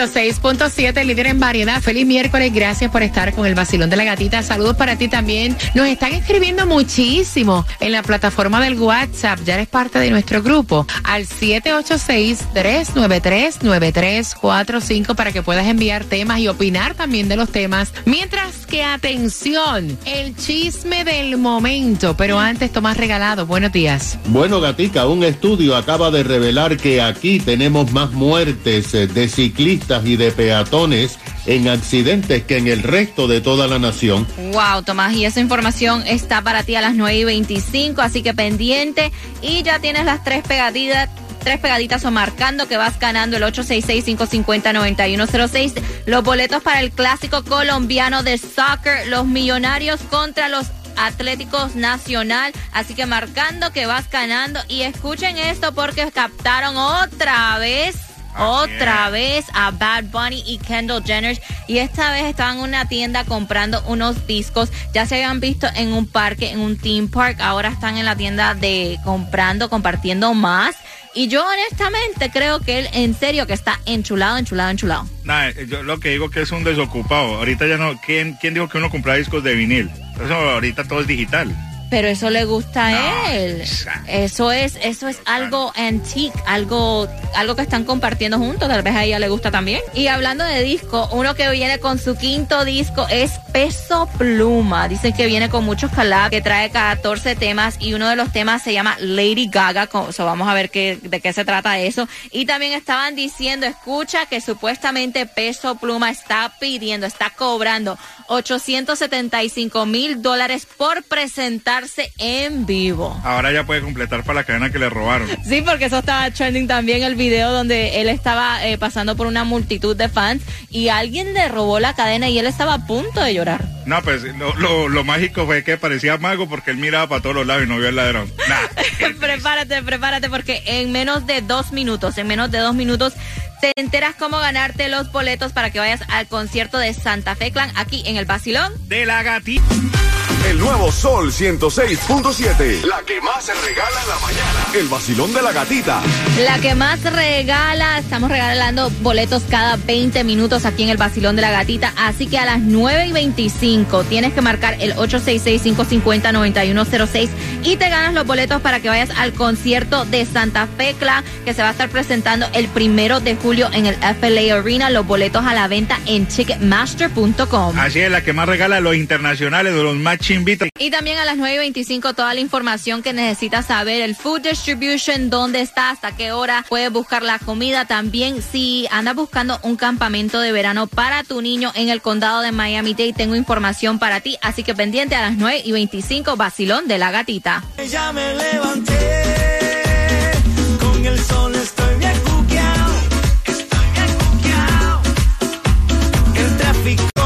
106.7, líder en variedad. Feliz miércoles, gracias por estar con el vacilón de la gatita. Saludos para ti también. Nos están escribiendo muchísimo en la plataforma del WhatsApp. Ya eres parte de nuestro grupo. Al 786-393-9345 para que puedas enviar temas y opinar también de los temas. Mientras que, atención, el chisme del momento. Pero antes, Tomás Regalado, buenos días. Bueno, Gatica, un estudio acaba de revelar que aquí tenemos más muertes eh, de ciclistas y de peatones en accidentes que en el resto de toda la nación. Wow, Tomás, y esa información está para ti a las 9 y 25, así que pendiente. Y ya tienes las tres pegaditas. Tres pegaditas o marcando que vas ganando el 866-550-9106. Los boletos para el clásico colombiano de soccer, los millonarios contra los Atléticos Nacional. Así que marcando que vas ganando. Y escuchen esto porque captaron otra vez. Otra vez a Bad Bunny y Kendall Jenner y esta vez estaban en una tienda comprando unos discos. Ya se habían visto en un parque, en un theme park. Ahora están en la tienda de comprando, compartiendo más. Y yo honestamente creo que él en serio que está enchulado, enchulado, enchulado. Nah, yo lo que digo que es un desocupado. Ahorita ya no. ¿Quién, quién dijo que uno compra discos de vinil? Eso ahorita todo es digital. Pero eso le gusta a él. Eso es, eso es algo antique, algo, algo que están compartiendo juntos. Tal vez a ella le gusta también. Y hablando de disco, uno que viene con su quinto disco es Peso Pluma. Dicen que viene con muchos collabs, que trae 14 temas y uno de los temas se llama Lady Gaga. con- so vamos a ver qué, de qué se trata eso. Y también estaban diciendo, escucha que supuestamente Peso Pluma está pidiendo, está cobrando 875 mil dólares por presentarse en vivo. Ahora ya puede completar para la cadena que le robaron. Sí, porque eso estaba trending también el video donde él estaba eh, pasando por una multitud de fans y alguien le robó la cadena y él estaba a punto de llorar. No, pues lo, lo, lo mágico fue que parecía mago porque él miraba para todos los lados y no vio el ladrón. Nah. prepárate, prepárate porque en menos de dos minutos, en menos de dos minutos te enteras cómo ganarte los boletos para que vayas al concierto de Santa Fe Clan aquí en el Basilón. De la gatita. El nuevo Sol 106.7. La que más se regala en la mañana. El vacilón de la gatita. La que más regala, estamos regalando boletos cada 20 minutos aquí en el Basilón de la Gatita. Así que a las 9 y 25 tienes que marcar el 866-550-9106 y te ganas los boletos para que vayas al concierto de Santa Fe Clan que se va a estar presentando el primero de julio en el FLA Arena. Los boletos a la venta en ticketmaster.com. Así es, la que más regala a los internacionales, de los más Y también a las 9 y 25 toda la información que necesitas saber, el food distribution, dónde está, hasta qué hora puedes buscar la comida. También si andas buscando un campamento de verano para tu niño en el condado de Miami-Dade, tengo información para ti. Así que pendiente a las 9 y 25, vacilón de la gatita. Ya me levanté, con el sol estoy bien cuqueado. Estoy bien cuqueado. El tráfico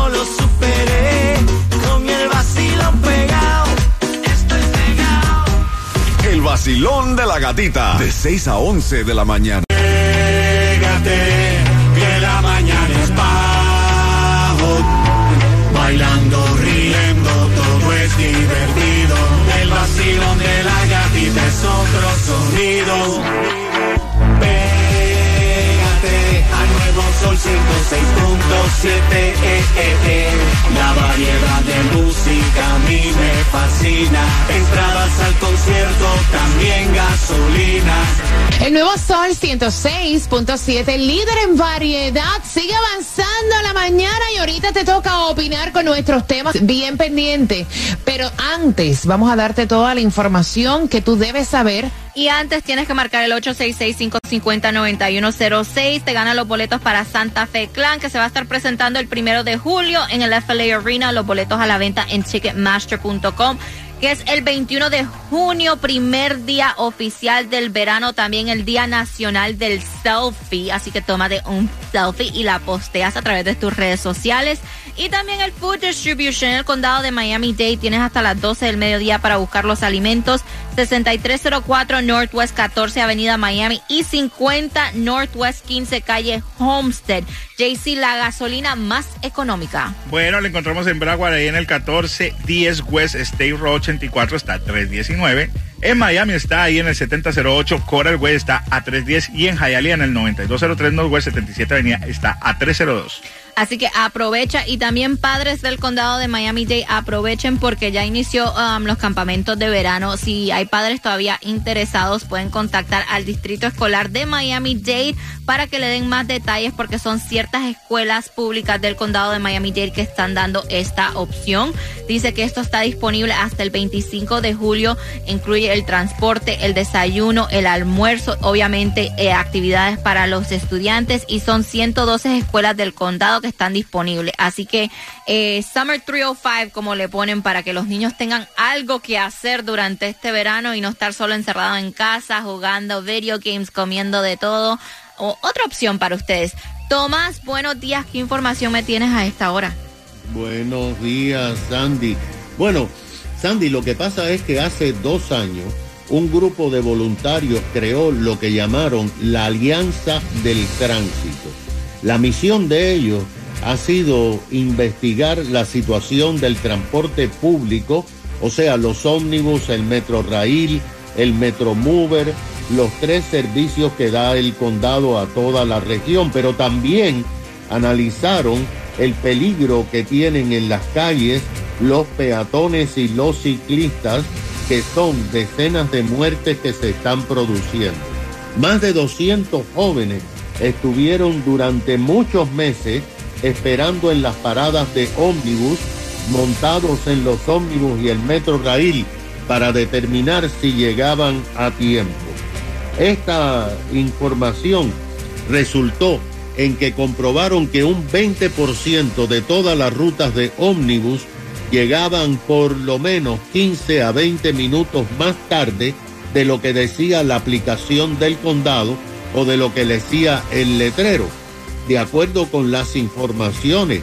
vacilón de la gatita. De 6 a 11 de la mañana. Pégate, que la mañana es bajo. Bailando, riendo, todo es divertido. El vacilón de la gatita es otro sonido. Pégate al nuevo sol 106.7. La variedad de música a mí me fascina. Entradas al concierto también gasolina. El nuevo Sol 106.7, líder en variedad, sigue avanzando a la mañana y ahorita te toca opinar con nuestros temas bien pendiente. Pero antes, vamos a darte toda la información que tú debes saber Y antes tienes que marcar el 866-550-9106. Te ganan los boletos para Santa Fe Clan, que se va a estar presentando el primero de julio en el FLA Arena. Los boletos a la venta en Ticketmaster.com. Que es el 21 de junio, primer día oficial del verano, también el Día Nacional del Selfie. Así que tómate un selfie y la posteas a través de tus redes sociales. Y también el Food Distribution el condado de Miami-Dade. Tienes hasta las 12 del mediodía para buscar los alimentos. 6304 Northwest 14 Avenida Miami y 50 Northwest 15 Calle Homestead. JC, la gasolina más económica. Bueno, lo encontramos en Broward, ahí en el 1410 West State Road 84, está a 319. En Miami está ahí en el 7008, Coral Way está a 310 y en Hialeah en el 9203 Northwest 77 Avenida está a 302. Así que aprovecha y también padres del condado de Miami-Dade aprovechen porque ya inició um, los campamentos de verano. Si hay padres todavía interesados pueden contactar al distrito escolar de Miami-Dade para que le den más detalles porque son ciertas escuelas públicas del condado de Miami-Dade que están dando esta opción. Dice que esto está disponible hasta el 25 de julio. Incluye el transporte, el desayuno, el almuerzo, obviamente eh, actividades para los estudiantes y son 112 escuelas del condado que están disponibles. Así que eh, Summer 305, como le ponen, para que los niños tengan algo que hacer durante este verano y no estar solo encerrado en casa, jugando video games, comiendo de todo. O, otra opción para ustedes. Tomás, buenos días. ¿Qué información me tienes a esta hora? Buenos días, Sandy. Bueno, Sandy, lo que pasa es que hace dos años un grupo de voluntarios creó lo que llamaron la Alianza del Tránsito. La misión de ellos ha sido investigar la situación del transporte público, o sea, los ómnibus, el Metro Rail, el Metro Mover, los tres servicios que da el condado a toda la región, pero también analizaron el peligro que tienen en las calles los peatones y los ciclistas, que son decenas de muertes que se están produciendo. Más de 200 jóvenes estuvieron durante muchos meses esperando en las paradas de ómnibus, montados en los ómnibus y el metro rail para determinar si llegaban a tiempo. Esta información resultó en que comprobaron que un 20% de todas las rutas de ómnibus llegaban por lo menos 15 a 20 minutos más tarde de lo que decía la aplicación del condado o de lo que decía el letrero. De acuerdo con las informaciones,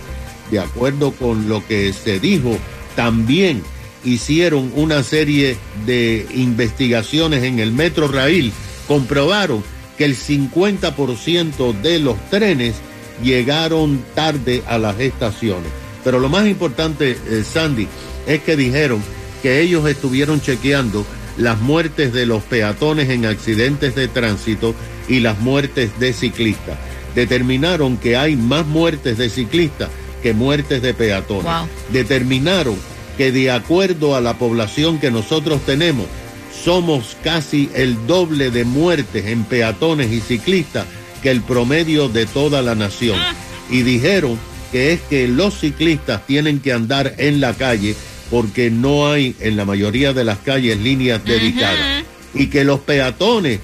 de acuerdo con lo que se dijo, también hicieron una serie de investigaciones en el Metro Rail, comprobaron que el 50% de los trenes llegaron tarde a las estaciones. Pero lo más importante, eh, Sandy, es que dijeron que ellos estuvieron chequeando las muertes de los peatones en accidentes de tránsito y las muertes de ciclistas. Determinaron que hay más muertes de ciclistas que muertes de peatones. Wow. Determinaron que de acuerdo a la población que nosotros tenemos, somos casi el doble de muertes en peatones y ciclistas que el promedio de toda la nación. Y dijeron que es que los ciclistas tienen que andar en la calle porque no hay en la mayoría de las calles líneas dedicadas. Y que los peatones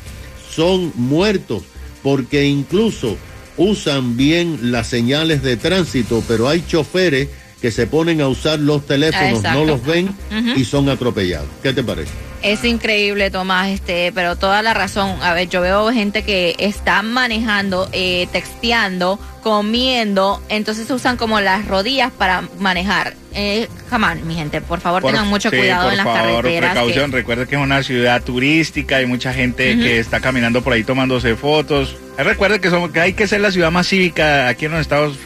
son muertos porque incluso usan bien las señales de tránsito, pero hay choferes que se ponen a usar los teléfonos, Exacto. no los ven y son atropellados. ¿Qué te parece? Es increíble, Tomás, este, pero toda la razón. A ver, yo veo gente que está manejando, eh, texteando, comiendo, entonces usan como las rodillas para manejar. Eh, jamás, mi gente, por favor, Por- tengan mucho sí, cuidado por en las favor, carreteras. que- Precaución, recuerde que es una ciudad turística, hay mucha gente que está caminando por ahí tomándose fotos. Eh, Recuerde que, somos, que hay que ser la ciudad más cívica aquí en los Estados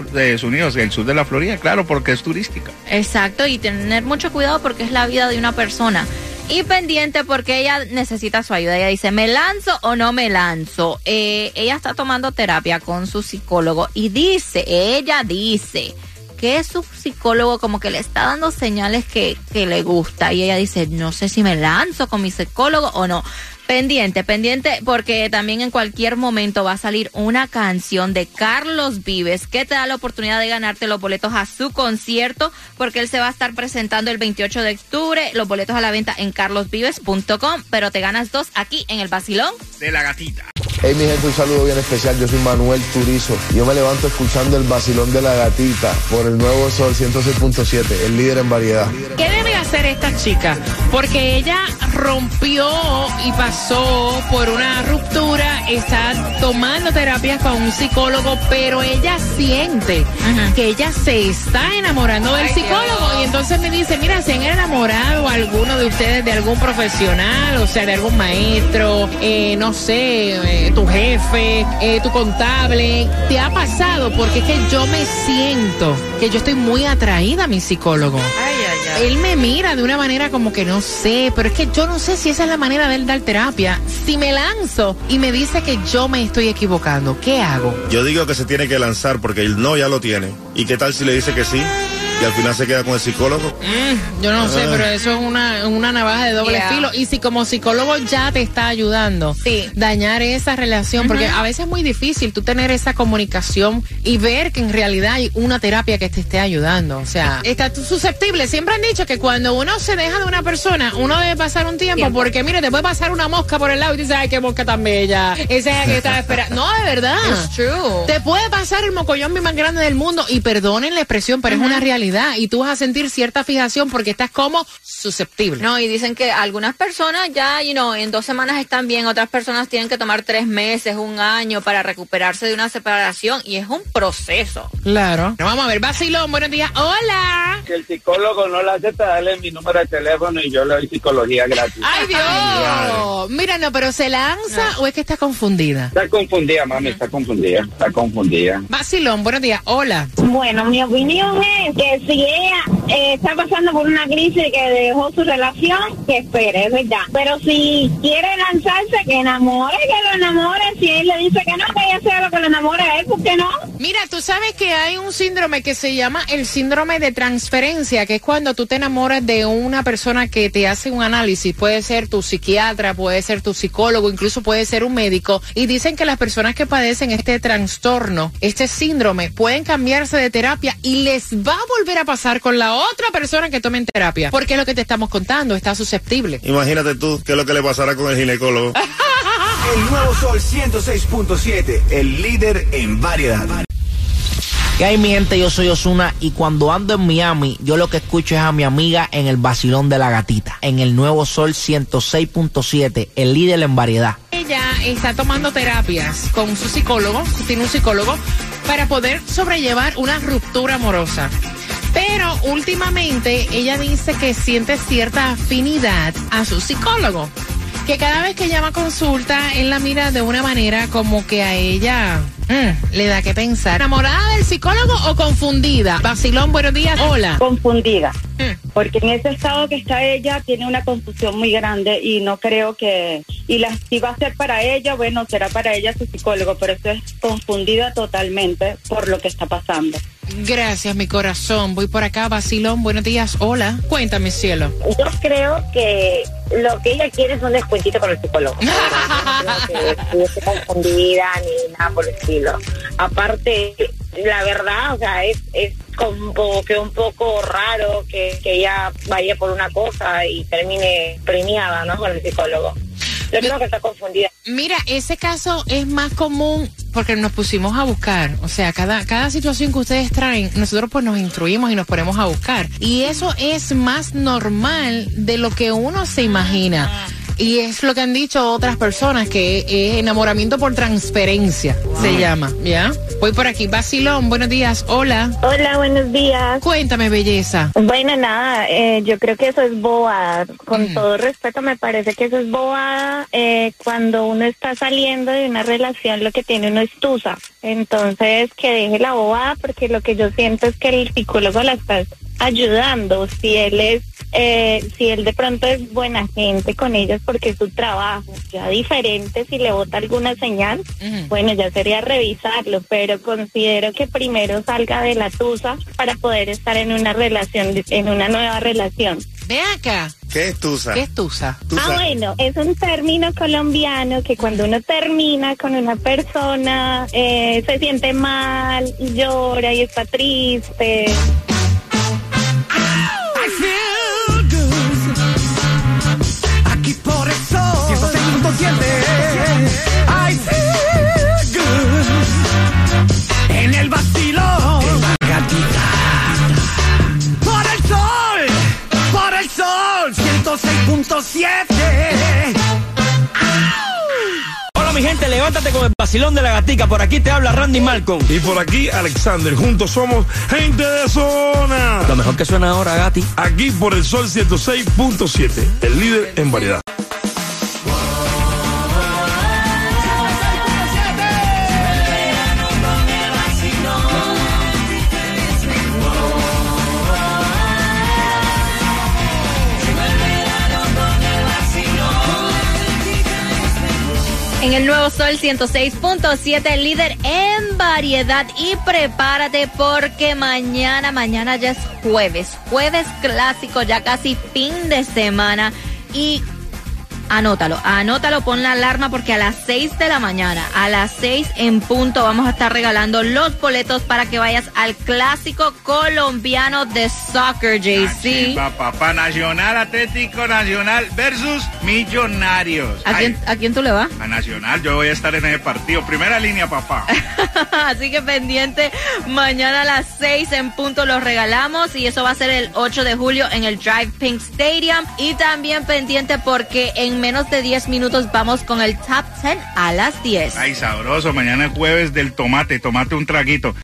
Unidos, el sur de la Florida, claro, porque es turística. Exacto, y tener mucho cuidado porque es la vida de una persona. Y pendiente porque ella necesita su ayuda. Ella dice, ¿me lanzo o no me lanzo? Eh, ella está tomando terapia con su psicólogo y dice, ella dice que su psicólogo como que le está dando señales que, que le gusta. Y ella dice, no sé si me lanzo con mi psicólogo o no. Pendiente, pendiente, porque también en cualquier momento va a salir una canción de Carlos Vives que te da la oportunidad de ganarte los boletos a su concierto, porque él se va a estar presentando el 28 de octubre, los boletos a la venta en carlosvives.com, pero te ganas dos aquí en el Basilón de la gatita. Hey mi gente, un saludo bien especial. Yo soy Manuel Turizo. Yo me levanto escuchando el vacilón de la gatita por el nuevo Sol 106.7, el líder en variedad. ¿Qué debe hacer esta chica? Porque ella rompió y pasó por una ruptura, está tomando terapias con un psicólogo, pero ella siente que ella se está enamorando del psicólogo. Y entonces me dice, mira, ¿se han enamorado alguno de ustedes de algún profesional? O sea, de algún maestro, eh, no sé. Eh, tu jefe, eh, tu contable. ¿Te ha pasado? Porque es que yo me siento que yo estoy muy atraída a mi psicólogo. Él me mira de una manera como que no sé, pero es que yo no sé si esa es la manera de él dar terapia. Si me lanzo y me dice que yo me estoy equivocando, ¿qué hago? Yo digo que se tiene que lanzar porque el no ya lo tiene. ¿Y qué tal si le dice que sí? Y al final se queda con el psicólogo. Mm, yo no sé, pero eso es una, una navaja de doble filo. Y si como psicólogo ya te está ayudando, sí. dañar esa relación, porque a veces es muy difícil tú tener esa comunicación y ver que en realidad hay una terapia que te esté ayudando. O sea, está susceptible. Siempre han dicho que cuando uno se deja de una persona, uno debe pasar un tiempo, porque mire, te puede pasar una mosca por el lado y dices, ay, qué mosca tan bella. Esa es la que estaba esperando. No, de verdad. true. Te puede pasar el mocollón más grande del mundo y perdonen la expresión, pero es una realidad y tú vas a sentir cierta fijación porque estás como susceptible. No, y dicen que algunas personas ya, you know, en dos semanas están bien, otras personas tienen que tomar tres meses, un año para recuperarse de una separación y es un proceso. Claro. Vamos a ver, Basilón, buenos días. Hola. Que el psicólogo no le acepta darle mi número de teléfono y yo le doy psicología gratis. ¡Ay, Dios! Mira, no, pero ¿se lanza o es que está confundida? Está confundida, mami, está confundida, está confundida. Basilón, buenos días. Hola. Bueno, mi opinión es que si ella eh, está pasando por una crisis que dejó su relación, que espere, es verdad. Pero si quiere lanzarse, que enamore, que lo enamore. Si él le dice que no, que ella sea lo que lo enamore a él, ¿por qué no? Mira, tú sabes que hay un síndrome que se llama el síndrome de transferencia, que es cuando tú te enamoras de una persona que te hace un análisis. Puede ser tu psiquiatra, puede ser tu psicólogo, incluso puede ser un médico. Y dicen que las personas que padecen este trastorno, este síndrome, pueden cambiarse de terapia y les va a volver a pasar con la otra persona que tome terapia. Porque es lo que te estamos contando, está susceptible. Imagínate tú qué es lo que le pasará con el ginecólogo. el nuevo Sol 106.7, el líder en variedad. ¿Qué hay mi gente? Yo soy Osuna y cuando ando en Miami, yo lo que escucho es a mi amiga en el vacilón de la gatita, en el nuevo Sol 106.7, el líder en variedad. Ella está tomando terapias con su psicólogo, tiene un psicólogo, para poder sobrellevar una ruptura amorosa. Pero últimamente ella dice que siente cierta afinidad a su psicólogo. Que cada vez que ella va a consulta, él la mira de una manera como que a ella mm, le da que pensar. ¿Enamorada del psicólogo o confundida? Basilón, buenos días. Hola. Confundida. Mm. Porque en ese estado que está ella tiene una confusión muy grande y no creo que... Y la, si va a ser para ella, bueno, será para ella su psicólogo, pero es confundida totalmente por lo que está pasando. Gracias, mi corazón. Voy por acá, Basilón. Buenos días. Hola. Cuéntame, cielo. Yo creo que lo que ella quiere es un descuentito con el psicólogo. no esté confundida ni nada por el estilo. Aparte, la verdad, o sea, es, es como que un poco raro que, que ella vaya por una cosa y termine premiada, ¿no? Con el psicólogo. Yo creo que está confundida. Mira, ese caso es más común porque nos pusimos a buscar. O sea, cada, cada situación que ustedes traen, nosotros pues nos instruimos y nos ponemos a buscar. Y eso es más normal de lo que uno se imagina. Y es lo que han dicho otras personas, que es enamoramiento por transferencia, se llama, ¿ya? Voy por aquí. Basilón, buenos días. Hola. Hola, buenos días. Cuéntame, belleza. Bueno, nada, eh, yo creo que eso es boada. Con mm. todo respeto, me parece que eso es boada eh, cuando uno está saliendo de una relación, lo que tiene uno es tusa. Entonces, que deje la bobada, porque lo que yo siento es que el psicólogo la está ayudando. Si él es eh, si él de pronto es buena gente con ellas porque es su trabajo, ya diferente si le bota alguna señal, bueno, ya sería revisarlo, pero considero que primero salga de la tusa para poder estar en una relación, en una nueva relación. Ve acá. ¿Qué es tusa? ¿Qué es tusa? Ah, bueno, es un término colombiano que cuando uno termina con una persona eh, se siente mal, y llora y está triste. Aquí vacilón de la gatica. Por aquí te habla Randy Malcolm. Y por aquí Alexander. Juntos somos gente de zona. Lo mejor que suena ahora, Gati. Aquí por el Sol 106.7, el líder en variedad. En el nuevo Sol 106.7, líder en variedad. Y prepárate porque mañana, mañana ya es jueves. Jueves clásico, ya casi fin de semana. Y anótalo, anótalo, pon la alarma porque a las 6 de la mañana, a las 6 en punto, vamos a estar regalando los boletos para que vayas al clásico colombiano de soccer, JC. Papá, Nacional Atlético Nacional versus Millonarios. ¿A quién, Ay, ¿A quién tú le vas? a Nacional, yo voy a estar en ese partido. Primera línea, papá. Así que pendiente, mañana a las 6 en punto los regalamos y eso va a ser el 8 de julio en el Drive Pink Stadium. Y también pendiente porque en menos de 10 minutos vamos con el Top 10 a las 10. Ay, sabroso. Mañana es jueves del tomate. Tomate un traguito.